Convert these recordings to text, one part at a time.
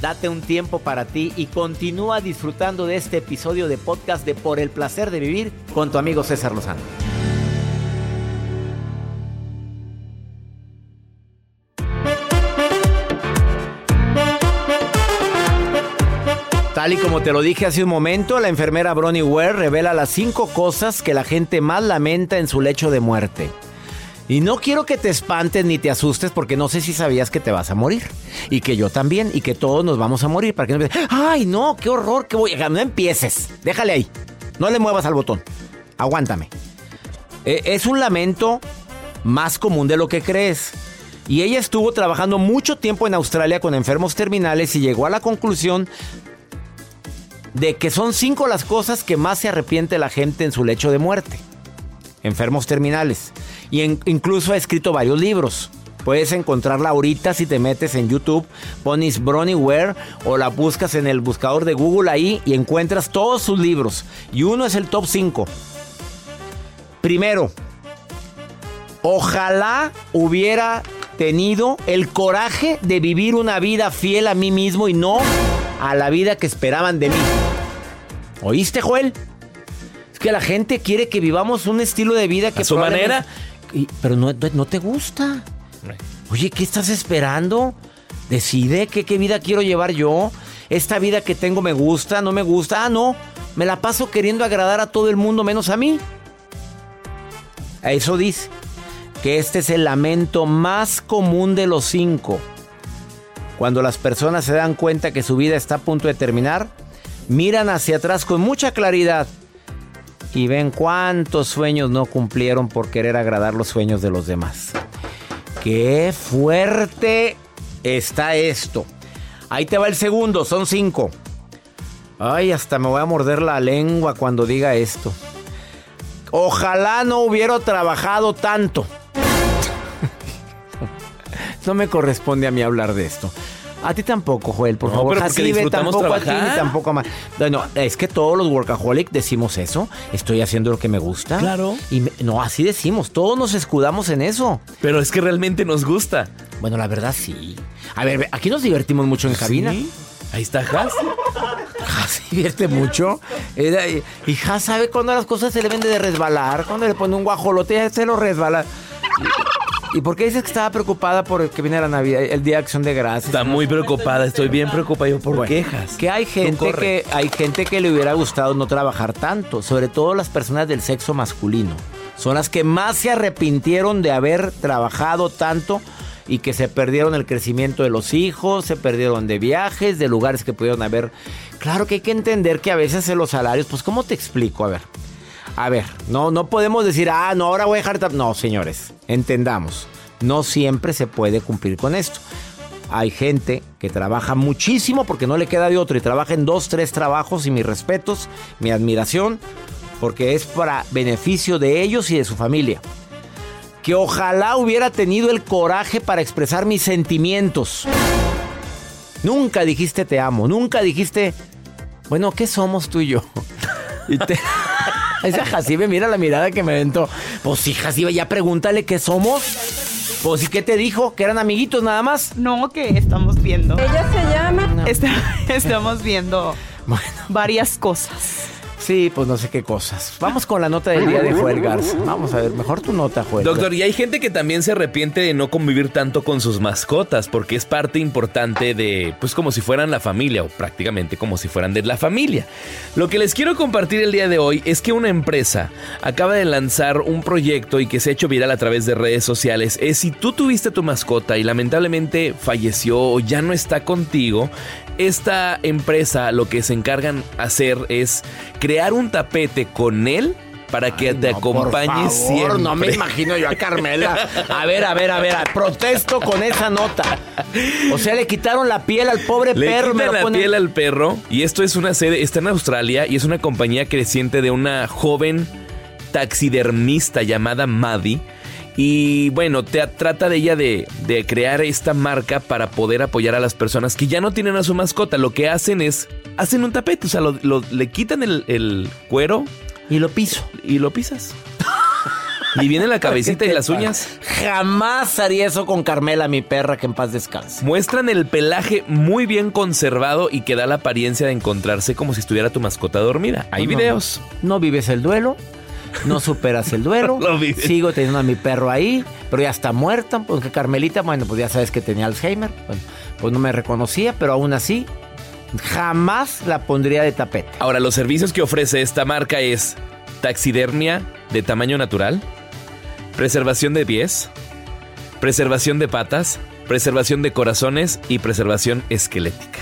Date un tiempo para ti y continúa disfrutando de este episodio de podcast de Por el placer de vivir con tu amigo César Lozano. Tal y como te lo dije hace un momento, la enfermera Bronnie Ware revela las cinco cosas que la gente más lamenta en su lecho de muerte. Y no quiero que te espantes ni te asustes porque no sé si sabías que te vas a morir. Y que yo también, y que todos nos vamos a morir. Para que no ay no, qué horror, que voy. No empieces, déjale ahí. No le muevas al botón. Aguántame. Eh, es un lamento más común de lo que crees. Y ella estuvo trabajando mucho tiempo en Australia con enfermos terminales y llegó a la conclusión de que son cinco las cosas que más se arrepiente la gente en su lecho de muerte. Enfermos terminales. Y incluso ha escrito varios libros. Puedes encontrarla ahorita si te metes en YouTube, pones Bronnie Ware o la buscas en el buscador de Google ahí y encuentras todos sus libros. Y uno es el top 5. Primero, ojalá hubiera tenido el coraje de vivir una vida fiel a mí mismo y no a la vida que esperaban de mí. ¿Oíste, Joel? Es que la gente quiere que vivamos un estilo de vida que... A su manera pero no, no, te gusta. Oye, ¿qué estás esperando? Decide qué, qué vida quiero llevar yo. Esta vida que tengo me gusta, no me gusta. Ah, no. Me la paso queriendo agradar a todo el mundo menos a mí. Eso dice que este es el lamento más común de los cinco. Cuando las personas se dan cuenta que su vida está a punto de terminar, miran hacia atrás con mucha claridad y ven cuántos sueños no cumplieron por querer agradar los sueños de los demás. Qué fuerte está esto. Ahí te va el segundo, son cinco. Ay, hasta me voy a morder la lengua cuando diga esto. Ojalá no hubiera trabajado tanto. no me corresponde a mí hablar de esto. A ti tampoco, Joel, por favor. Pero porque tampoco a ti ni tampoco a más. Bueno, es que todos los workaholic decimos eso. Estoy haciendo lo que me gusta. Claro. Y no, así decimos. Todos nos escudamos en eso. Pero es que realmente nos gusta. Bueno, la verdad sí. A ver, aquí nos divertimos mucho en cabina. Ahí está Has. Has divierte mucho. Y Has sabe cuando las cosas se le vende de resbalar. Cuando le pone un guajolote, se lo resbala. ¿Y por qué dices que estaba preocupada por que viene la Navidad, el Día de Acción de Gracias? Está muy preocupada, estoy bien preocupada por quejas. Que hay gente que hay gente que le hubiera gustado no trabajar tanto, sobre todo las personas del sexo masculino. Son las que más se arrepintieron de haber trabajado tanto y que se perdieron el crecimiento de los hijos, se perdieron de viajes, de lugares que pudieron haber. Claro que hay que entender que a veces en los salarios, pues ¿cómo te explico? A ver. A ver, no, no podemos decir, ah, no, ahora voy a dejar... No, señores, entendamos. No siempre se puede cumplir con esto. Hay gente que trabaja muchísimo porque no le queda de otro y trabaja en dos, tres trabajos y mis respetos, mi admiración, porque es para beneficio de ellos y de su familia. Que ojalá hubiera tenido el coraje para expresar mis sentimientos. Nunca dijiste te amo, nunca dijiste, bueno, ¿qué somos tú y yo? Y te... Esa Jacibe, mira la mirada que me aventó. Pues sí, Jacibe, ya pregúntale qué somos. Pues, ¿y qué te dijo? ¿Que eran amiguitos nada más? No, que estamos viendo. Ella se llama. estamos viendo varias cosas. Sí, pues no sé qué cosas. Vamos con la nota del día de Joel Garza. Vamos a ver, mejor tu nota, Joel. Doctor, y hay gente que también se arrepiente de no convivir tanto con sus mascotas porque es parte importante de, pues como si fueran la familia o prácticamente como si fueran de la familia. Lo que les quiero compartir el día de hoy es que una empresa acaba de lanzar un proyecto y que se ha hecho viral a través de redes sociales. Es si tú tuviste tu mascota y lamentablemente falleció o ya no está contigo, esta empresa lo que se encargan hacer es crear un tapete con él para que te acompañe siempre. No me imagino yo a Carmela. A ver, a ver, a ver, protesto con esa nota. O sea, le quitaron la piel al pobre le perro. Le quitan la piel al perro y esto es una sede, está en Australia y es una compañía creciente de una joven taxidermista llamada Maddie y bueno, te trata de ella de, crear esta marca para poder apoyar a las personas que ya no tienen a su mascota. Lo que hacen es, hacen un tapete, o sea, le quitan el, cuero. Y lo piso. Y lo pisas. Y viene la cabecita y las uñas. Jamás haría eso con Carmela, mi perra, que en paz descanse. Muestran el pelaje muy bien conservado y que da la apariencia de encontrarse como si estuviera tu mascota dormida. Hay videos. no vives el duelo no superas el duelo. Sigo teniendo a mi perro ahí, pero ya está muerta. Porque Carmelita, bueno, pues ya sabes que tenía Alzheimer. pues no me reconocía, pero aún así, jamás la pondría de tapete. Ahora, los servicios que ofrece esta marca es taxidermia de tamaño natural, preservación de pies, preservación de patas, preservación de corazones y preservación esquelética.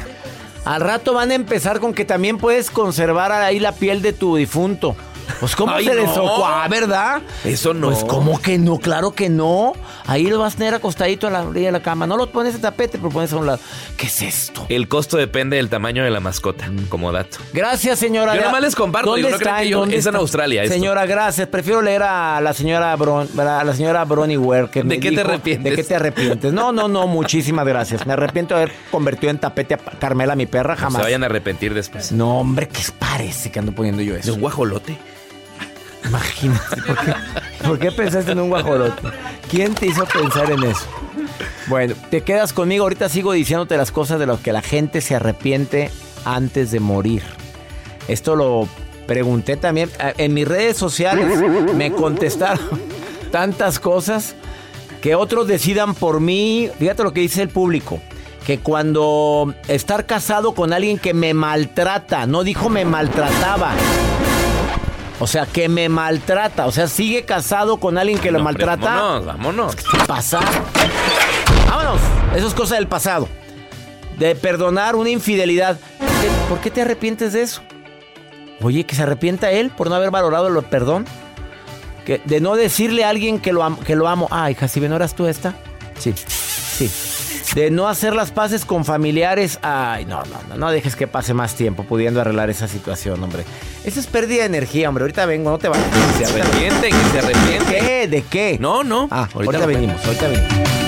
Al rato van a empezar con que también puedes conservar ahí la piel de tu difunto. Pues cómo se no. Ah, ¿verdad? Eso no. Pues cómo que no, claro que no. Ahí lo vas a tener acostadito a la orilla de la cama. No lo pones en tapete, pero pones a un lado. ¿Qué es esto? El costo depende del tamaño de la mascota, mm. como dato. Gracias, señora. Yo nomás les comparto. ¿Dónde está? es en Australia. Señora, gracias. Prefiero leer a la señora Bron, a la señora Bronnie Ware. Que ¿De qué te arrepientes? ¿De qué te arrepientes? No, no, no. Muchísimas gracias. Me arrepiento de haber convertido en tapete a Carmela, mi perra, jamás. No se vayan a arrepentir después. No, hombre, ¿qué parece que ando poniendo yo eso? ¿De un guajolote? Imagínate, ¿por qué, pensaste en un guajolote? ¿Quién te hizo pensar en eso? Bueno, te quedas conmigo. Ahorita sigo diciéndote las cosas de las que la gente se arrepiente antes de morir. Esto lo pregunté también en mis redes sociales. Me contestaron tantas cosas que otros decidan por mí. Fíjate lo que dice el público. Que cuando estar casado con alguien que me maltrata, no dijo me maltrataba o sea, que me maltrata. O sea, sigue casado con alguien que lo maltrata. Vámonos, vámonos. ¿Qué pasa? Vámonos. Eso es cosa del pasado. De perdonar una infidelidad. ¿Por qué te arrepientes de eso? Oye, que se arrepienta él por no haber valorado el perdón. Que, de no decirle a alguien que lo, amo, que lo amo. Ay, hija, si ¿no eras tú esta? Sí, sí de no hacer las paces con familiares. Ay, no, no, no, no dejes que pase más tiempo pudiendo arreglar esa situación, hombre. Eso es pérdida de energía, hombre. Ahorita vengo, no te vayas. Se arrepienten, se arrepienten. ¿Qué? ¿De qué? No, no. Ah, ahorita venimos, ahorita venimos.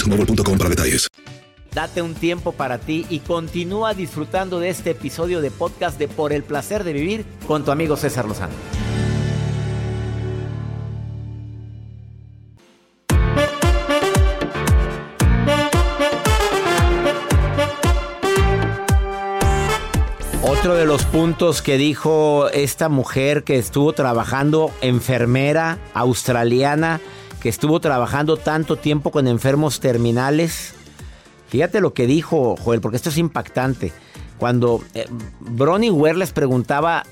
boostmobile.com para detalles. Date un tiempo para ti y continúa disfrutando de este episodio de podcast de Por el placer de vivir con tu amigo César Lozano. Otro de los puntos que dijo esta mujer que estuvo trabajando enfermera australiana que estuvo trabajando tanto tiempo con enfermos terminales. Fíjate lo que dijo Joel, porque esto es impactante. Cuando eh, Bronnie Ware les preguntaba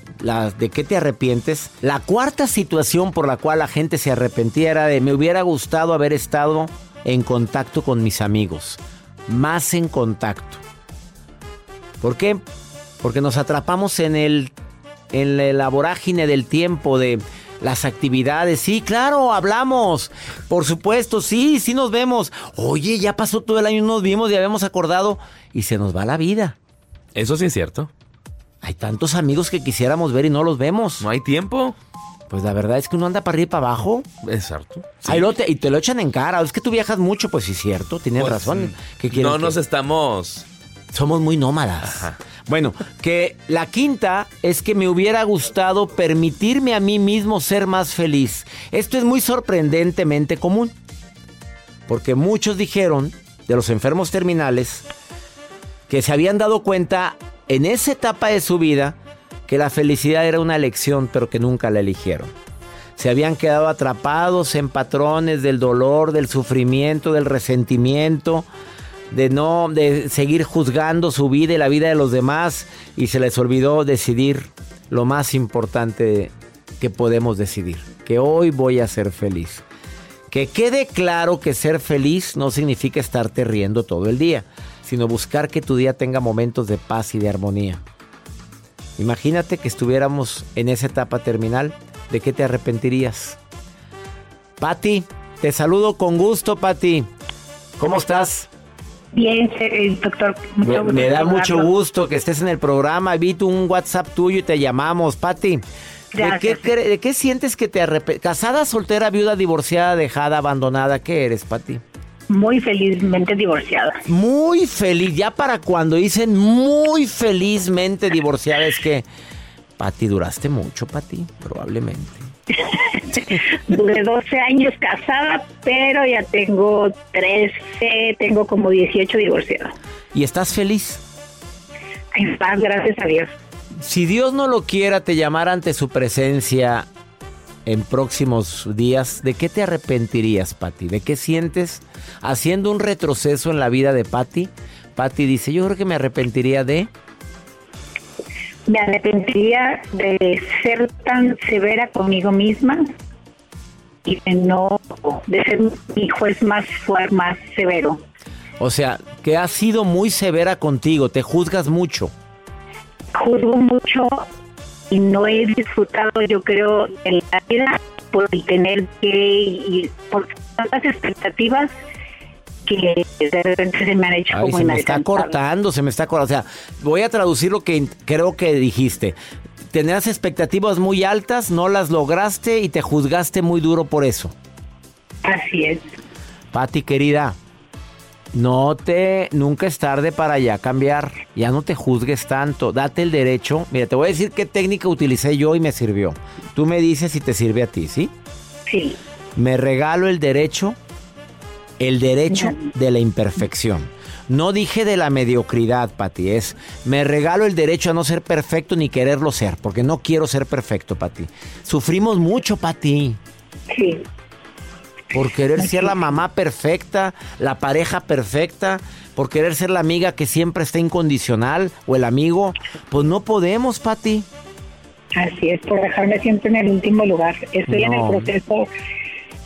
de qué te arrepientes, la cuarta situación por la cual la gente se arrepentía era de me hubiera gustado haber estado en contacto con mis amigos, más en contacto. ¿Por qué? Porque nos atrapamos en el en la vorágine del tiempo de las actividades. Sí, claro, hablamos. Por supuesto, sí, sí nos vemos. Oye, ya pasó todo el año, nos vimos y habíamos acordado y se nos va la vida. Eso sí es cierto. Hay tantos amigos que quisiéramos ver y no los vemos. No hay tiempo. Pues la verdad es que uno anda para arriba y para abajo. Exacto. y te lo echan en cara. Es que tú viajas mucho, pues sí es cierto, tienes pues, razón. no nos estamos... Somos muy nómadas. Bueno, que la quinta es que me hubiera gustado permitirme a mí mismo ser más feliz. Esto es muy sorprendentemente común. Porque muchos dijeron, de los enfermos terminales, que se habían dado cuenta en esa etapa de su vida que la felicidad era una elección, pero que nunca la eligieron. Se habían quedado atrapados en patrones del dolor, del sufrimiento, del resentimiento, de no de seguir juzgando su vida y la vida de los demás y se les olvidó decidir lo más importante que podemos decidir, que hoy voy a ser feliz. Que quede claro que ser feliz no significa estarte riendo todo el día sino buscar que tu día tenga momentos de paz y de armonía. Imagínate que estuviéramos en esa etapa terminal, ¿de qué te arrepentirías? Patti, te saludo con gusto, Patti. ¿Cómo estás? Bien, eh, doctor. Mucho me, me da mucho gusto que estés en el programa. Vi un WhatsApp tuyo y te llamamos, Patti. ¿De qué, ¿De qué, sientes que te arrepientes? ¿Casada, soltera, viuda, divorciada, dejada, abandonada? ¿Qué eres, Patti? muy felizmente divorciada. Muy feliz, ya para cuando dicen muy felizmente divorciada es que, Pati, duraste mucho, Pati, probablemente. Duré 12 años casada, pero ya tengo 13, tengo como 18 divorciados. ¿Y estás feliz? En paz, gracias a Dios. Si Dios no lo quiera, te llamara ante su presencia en próximos días, ¿de qué te arrepentirías, Patti? ¿De qué sientes haciendo un retroceso en la vida de Patti? Patti dice, yo creo que me arrepentiría de... Me arrepentiría de ser tan severa conmigo misma y de no, de ser mi juez más fuerte, más severo. O sea, que has sido muy severa contigo, te juzgas mucho. Juzgo mucho y no he disfrutado, yo creo, en la vida por tener que, y por tantas expectativas que de repente se me han hecho como se me está cortando, se me está cortando. O sea, voy a traducir lo que creo que dijiste. Tenías expectativas muy altas, no las lograste y te juzgaste muy duro por eso. Así es. Pati, querida, no te, nunca es tarde para ya cambiar. Ya no te juzgues tanto. Date el derecho. Mira, te voy a decir qué técnica utilicé yo y me sirvió. Tú me dices si te sirve a ti, ¿sí? Sí. Me regalo el derecho, el derecho de la imperfección. No dije de la mediocridad, Pati, es me regalo el derecho a no ser perfecto ni quererlo ser, porque no quiero ser perfecto, Pati. Sufrimos mucho, Pati. Sí por querer ser la mamá perfecta, la pareja perfecta, por querer ser la amiga que siempre está incondicional o el amigo, pues no podemos, Pati. Así es, por dejarme siempre en el último lugar. Estoy en el proceso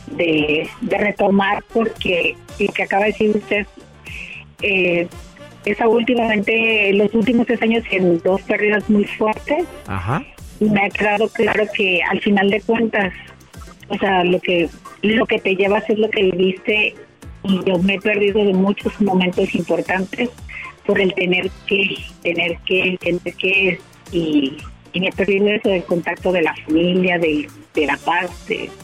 de, retomar porque lo que acaba de decir usted, eh, esa últimamente, los últimos tres años en dos pérdidas muy fuertes. Ajá. Y me ha quedado claro que al final de cuentas, o sea, lo que lo que te llevas es lo que viviste y yo me he perdido de muchos momentos importantes por el tener que, tener que, tener que y, eso del contacto de la familia, de, la paz.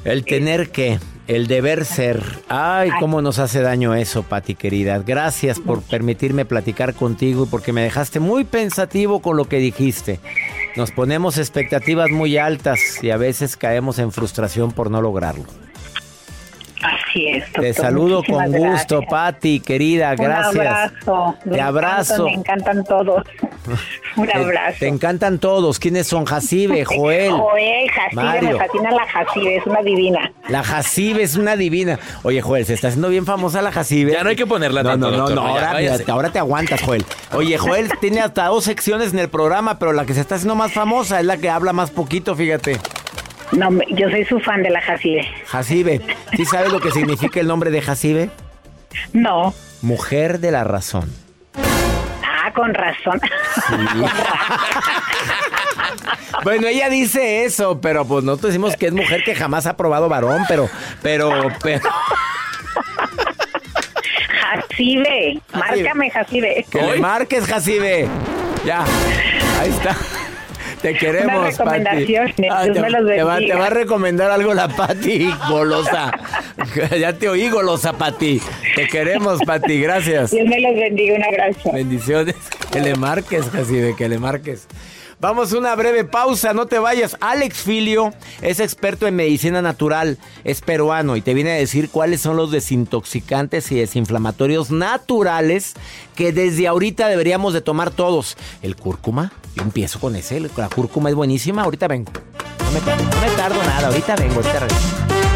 el tener que, el deber ser. Ay, cómo nos hace daño eso, Pati querida. Gracias por permitirme platicar contigo y porque me dejaste muy pensativo con lo que dijiste. Nos ponemos expectativas muy altas y a veces caemos en frustración por no lograrlo. Así es. Doctor. Te saludo con gusto, gracias. Patti, querida, gracias. Un abrazo. Me Te abrazo. encantan, me encantan todos. Un Te- abrazo. Te, encantan todos. ¿Quiénes son? Jacibe, Joel. Joel, Jacibe, Mario. me fascina la Jacibe, es una divina. La Jacibe es una divina. Oye, Joel, se está haciendo bien famosa la Jacibe. Ya no hay que ponerla No, tanto, no, no, doctor, no, ahora, mira, ahora te aguantas, Joel. Oye, Joel tiene hasta dos secciones en el programa, pero la que se está haciendo más famosa es la que habla más poquito, fíjate. No, yo soy su fan de la Jacibe. Jacibe. ¿Sí sabes lo que significa el nombre de Jacibe? No. Mujer de la razón. Con razón. Bueno, ella dice eso, pero pues nosotros decimos que es mujer que jamás ha probado varón, pero, pero, pero. Jacibe, márcame Jacibe. Que le marques, Jacibe. Ya, ahí está. Te queremos, Una recomendación, Pati. Te, me los te va, te va a recomendar algo la Pati, golosa. ya te oí, golosa, Pati. Te queremos, Pati, gracias. Dios me los bendiga, un abrazo. Bendiciones. Que le marques, Jacibe, que le marques. Vamos a una breve pausa, no te vayas. Alex Filio es experto en medicina natural, es peruano y te viene a decir cuáles son los desintoxicantes y desinflamatorios naturales que desde ahorita deberíamos de tomar todos. El cúrcuma, yo empiezo con ese, la cúrcuma es buenísima, ahorita vengo. No me, tardo- no me tardo nada, ahorita vengo, ahorita regreso.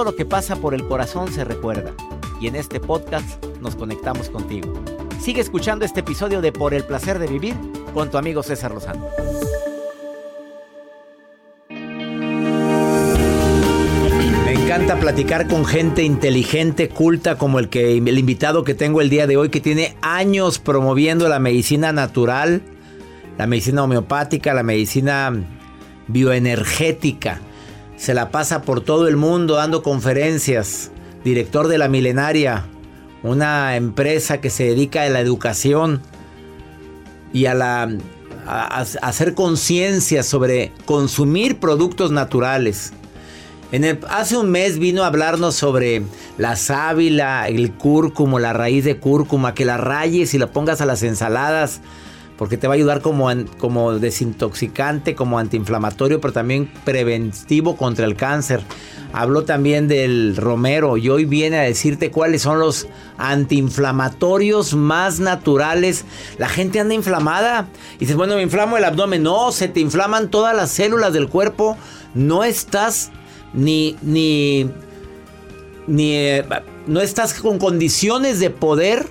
Todo lo que pasa por el corazón se recuerda. Y en este podcast nos conectamos contigo. Sigue escuchando este episodio de Por el placer de vivir con tu amigo César Lozano. Me encanta platicar con gente inteligente, culta, como el que el invitado que tengo el día de hoy, que tiene años promoviendo la medicina natural, la medicina homeopática, la medicina bioenergética. Se la pasa por todo el mundo dando conferencias. Director de la Milenaria, una empresa que se dedica a la educación y a la hacer conciencia sobre consumir productos naturales. Hace un mes vino a hablarnos sobre la sábila, el cúrcumo, la raíz de cúrcuma, que la rayes y la pongas a las ensaladas, porque te va a ayudar como, como desintoxicante, como antiinflamatorio, pero también preventivo contra el cáncer. Habló también del romero y hoy viene a decirte cuáles son los antiinflamatorios más naturales. La gente anda inflamada y dices, bueno, me inflamo el abdomen. No, se te inflaman todas las células del cuerpo. No estás ni, ni, ni, eh, no estás con condiciones de poder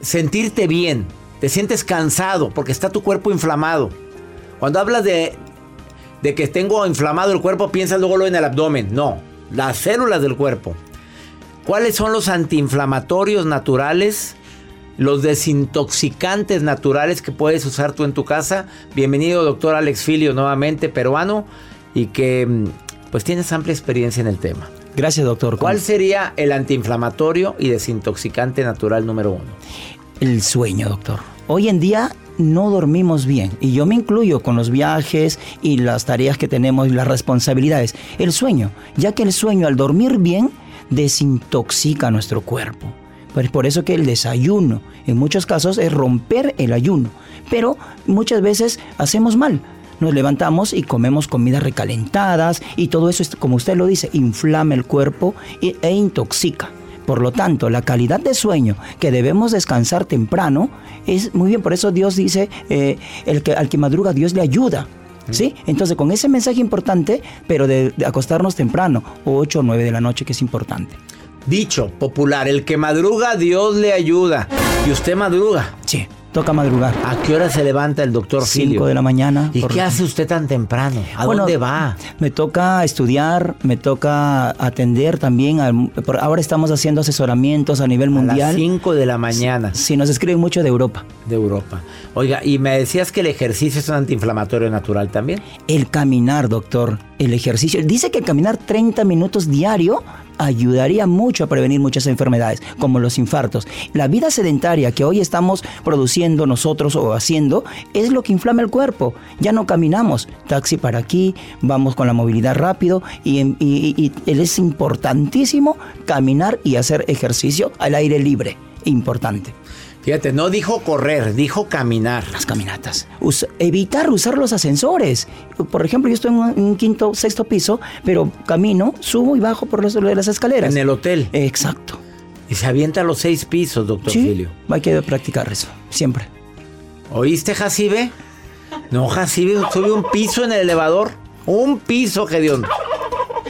sentirte bien. Te sientes cansado porque está tu cuerpo inflamado. Cuando hablas de, de que tengo inflamado el cuerpo, piensas luego en el abdomen. No, las células del cuerpo. ¿Cuáles son los antiinflamatorios naturales? Los desintoxicantes naturales que puedes usar tú en tu casa. Bienvenido, doctor Alex Filio, nuevamente peruano, y que mm, pues tienes amplia experiencia en el tema. Gracias, doctor. ¿Cuál sería el antiinflamatorio y desintoxicante natural número uno? El sueño, doctor. Hoy en día no dormimos bien y yo me incluyo con los viajes y las tareas que tenemos y las responsabilidades. El sueño, ya que el sueño al dormir bien desintoxica nuestro cuerpo. Pues por eso que el desayuno en muchos casos es romper el ayuno, pero muchas veces hacemos mal. Nos levantamos y comemos comidas recalentadas y todo eso, es, como usted lo dice, inflama el cuerpo e intoxica. Por lo tanto, la calidad de sueño que debemos descansar temprano es muy bien. Por eso Dios dice, eh, el que, al que madruga Dios le ayuda. ¿Sí? Entonces, con ese mensaje importante, pero de, de acostarnos temprano, 8 o 9 de la noche, que es importante. Dicho popular, el que madruga, Dios le ayuda. Y usted madruga. Sí, toca madrugar. ¿A qué hora se levanta el doctor 5 Filio? de la mañana. ¿Y por- qué hace usted tan temprano? ¿A Bueno, dónde va? Me toca estudiar, me toca atender también. al- ahora estamos haciendo asesoramientos a nivel A las mundial. 5 de la mañana Sí, nos escriben mucho de Europa. de Europa. Oiga, y me decías que el ejercicio es un antiinflamatorio natural también. El caminar, doctor, el ejercicio. Dice que caminar 30 minutos diario ayudaría mucho a prevenir muchas enfermedades, como los infartos. La vida sedentaria que hoy estamos produciendo nosotros o haciendo es lo que inflama el cuerpo. Ya no caminamos, taxi para aquí, vamos con la movilidad rápido y, y- y- y es importantísimo caminar y hacer ejercicio al aire libre. Importante. Fíjate, no dijo correr, dijo caminar. Las caminatas. evitar usar los ascensores. Por ejemplo, yo estoy en un, quinto, sexto piso, pero camino, subo y bajo por las escaleras. En el hotel. Exacto. Y se avienta a los seis pisos, doctor sí, Hay que practicar eso, siempre. ¿Oíste, Jacibe? No, Jacibe sube un piso en el elevador. Un piso, Gedeón.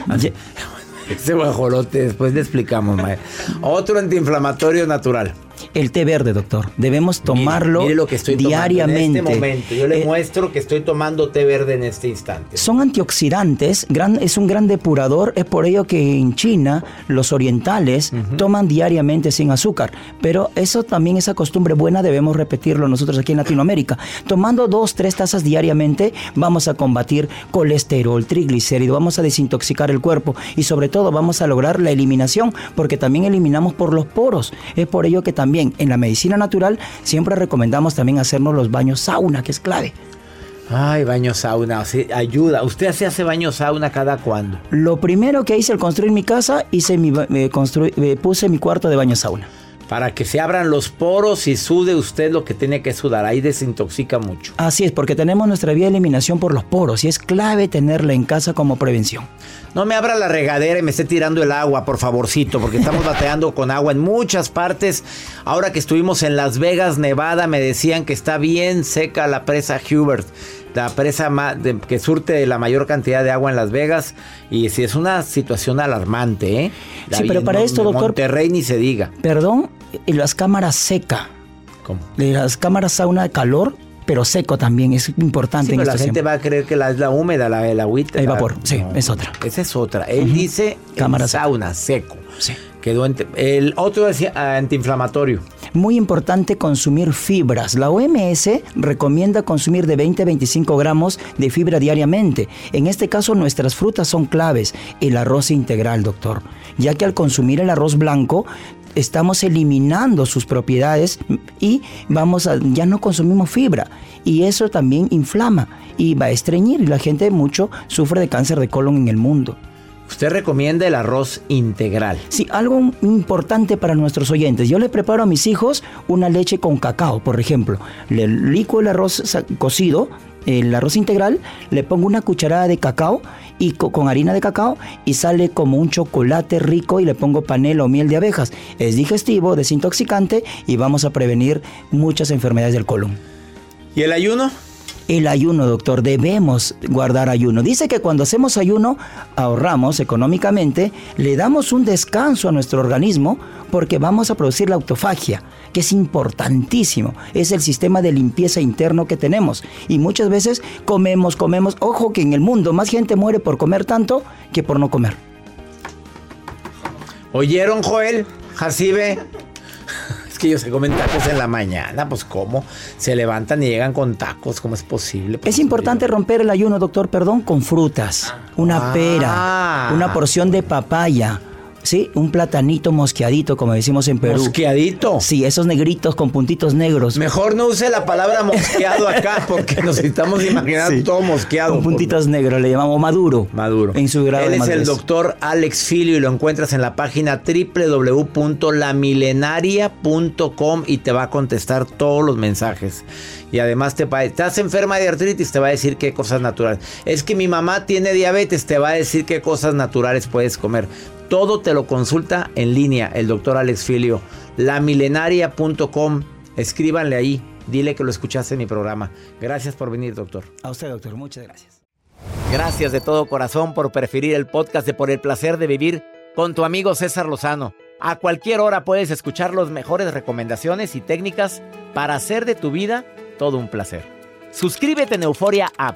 Ese guajolote, después le explicamos, mae. Otro antiinflamatorio natural. El té verde, doctor. Debemos tomarlo mire, lo que estoy diariamente. en este momento. Yo le eh, muestro que estoy tomando té verde en este instante. Son antioxidantes, gran, es un gran depurador. Es por ello que en China los orientales toman diariamente sin azúcar. Pero eso también, esa costumbre buena, debemos repetirlo nosotros aquí en Latinoamérica. Tomando dos, tres tazas diariamente, vamos a combatir colesterol, triglicéridos, vamos a desintoxicar el cuerpo y sobre todo vamos a lograr la eliminación, porque también eliminamos por los poros. Es por ello que también en la medicina natural siempre recomendamos también hacernos los baños sauna, que es clave. Ay, baño sauna, ayuda. ¿Usted se hace baño sauna cada cuándo? Lo primero que hice al construir mi casa, hice mi, puse mi cuarto de baño sauna. Para que se abran los poros y sude usted lo que tiene que sudar. Ahí desintoxica mucho. Así es, porque tenemos nuestra vía de eliminación por los poros y es clave tenerla en casa como prevención. No me abra la regadera y me esté tirando el agua, por favorcito, porque estamos bateando con agua en muchas partes. Ahora que estuvimos en Las Vegas, Nevada, me decían que está bien seca la presa Hubert la presa que surte la mayor cantidad de agua en Las Vegas. Y si es una situación alarmante, ¿eh? sí, pero para esto, doctor. Monterrey ni se diga. Perdón, y las cámaras seca. ¿Cómo? Las cámaras sauna de calor, pero seco también, es importante. Sí, pero la gente va a creer que la, es la húmeda, la, el agüita. El vapor, sí, es otra. Esa es otra. Él dice cámara sauna, seco. Sí. Quedó el otro decía antiinflamatorio. Muy importante consumir fibras. La OMS recomienda consumir de 20 a 25 gramos de fibra diariamente. En este caso nuestras frutas son claves. El arroz integral, doctor. Ya que al consumir el arroz blanco estamos eliminando sus propiedades y vamos a, ya no consumimos fibra y eso también inflama y va a estreñir y la gente mucho sufre de cáncer de colon en el mundo. Usted recomienda el arroz integral. Sí, algo importante para nuestros oyentes. Yo le preparo a mis hijos una leche con cacao, por ejemplo. Le licuo el arroz cocido, el arroz integral, le pongo una cucharada de cacao y con harina de cacao y sale como un chocolate rico y le pongo panela o miel de abejas. Es digestivo, desintoxicante y vamos a prevenir muchas enfermedades del colon. ¿Y el ayuno? El ayuno, doctor. Debemos guardar ayuno. Dice que cuando hacemos ayuno ahorramos económicamente, le damos un descanso a nuestro organismo porque vamos a producir la autofagia, que es importantísimo. Es el sistema de limpieza interno que tenemos. Y muchas veces comemos, comemos. Ojo que en el mundo más gente muere por comer tanto que por no comer. ¿Oyeron, Joel? Jacibe que ellos se comen tacos en la mañana, pues cómo se levantan y llegan con tacos, ¿cómo es posible? Pues, es importante romper el ayuno, doctor, perdón, con frutas, una pera, ah. una porción de papaya, Sí, un platanito mosqueadito, como decimos en Perú. ¿Mosqueadito? Sí, esos negritos con puntitos negros. Mejor no use la palabra mosqueado acá, porque nos necesitamos imaginar todo mosqueado. Con puntitos negros, le llamamos maduro. Maduro. En su grado Él es el doctor Alex Filio y lo encuentras en la página www.lamilenaria.com y te va a contestar todos los mensajes. Y además te va, estás enferma de artritis, te va a decir qué cosas naturales. Es que mi mamá tiene diabetes, te va a decir qué cosas naturales puedes comer. Todo te lo consulta en línea el doctor Alex Filio. Lamilenaria.com. Escríbanle ahí. Dile que lo escuchaste en mi programa. Gracias por venir, doctor. A usted, doctor. Muchas gracias. Gracias de todo corazón por preferir el podcast de Por el Placer de Vivir con tu amigo César Lozano. A cualquier hora puedes escuchar las mejores recomendaciones y técnicas para hacer de tu vida todo un placer. Suscríbete en Euforia App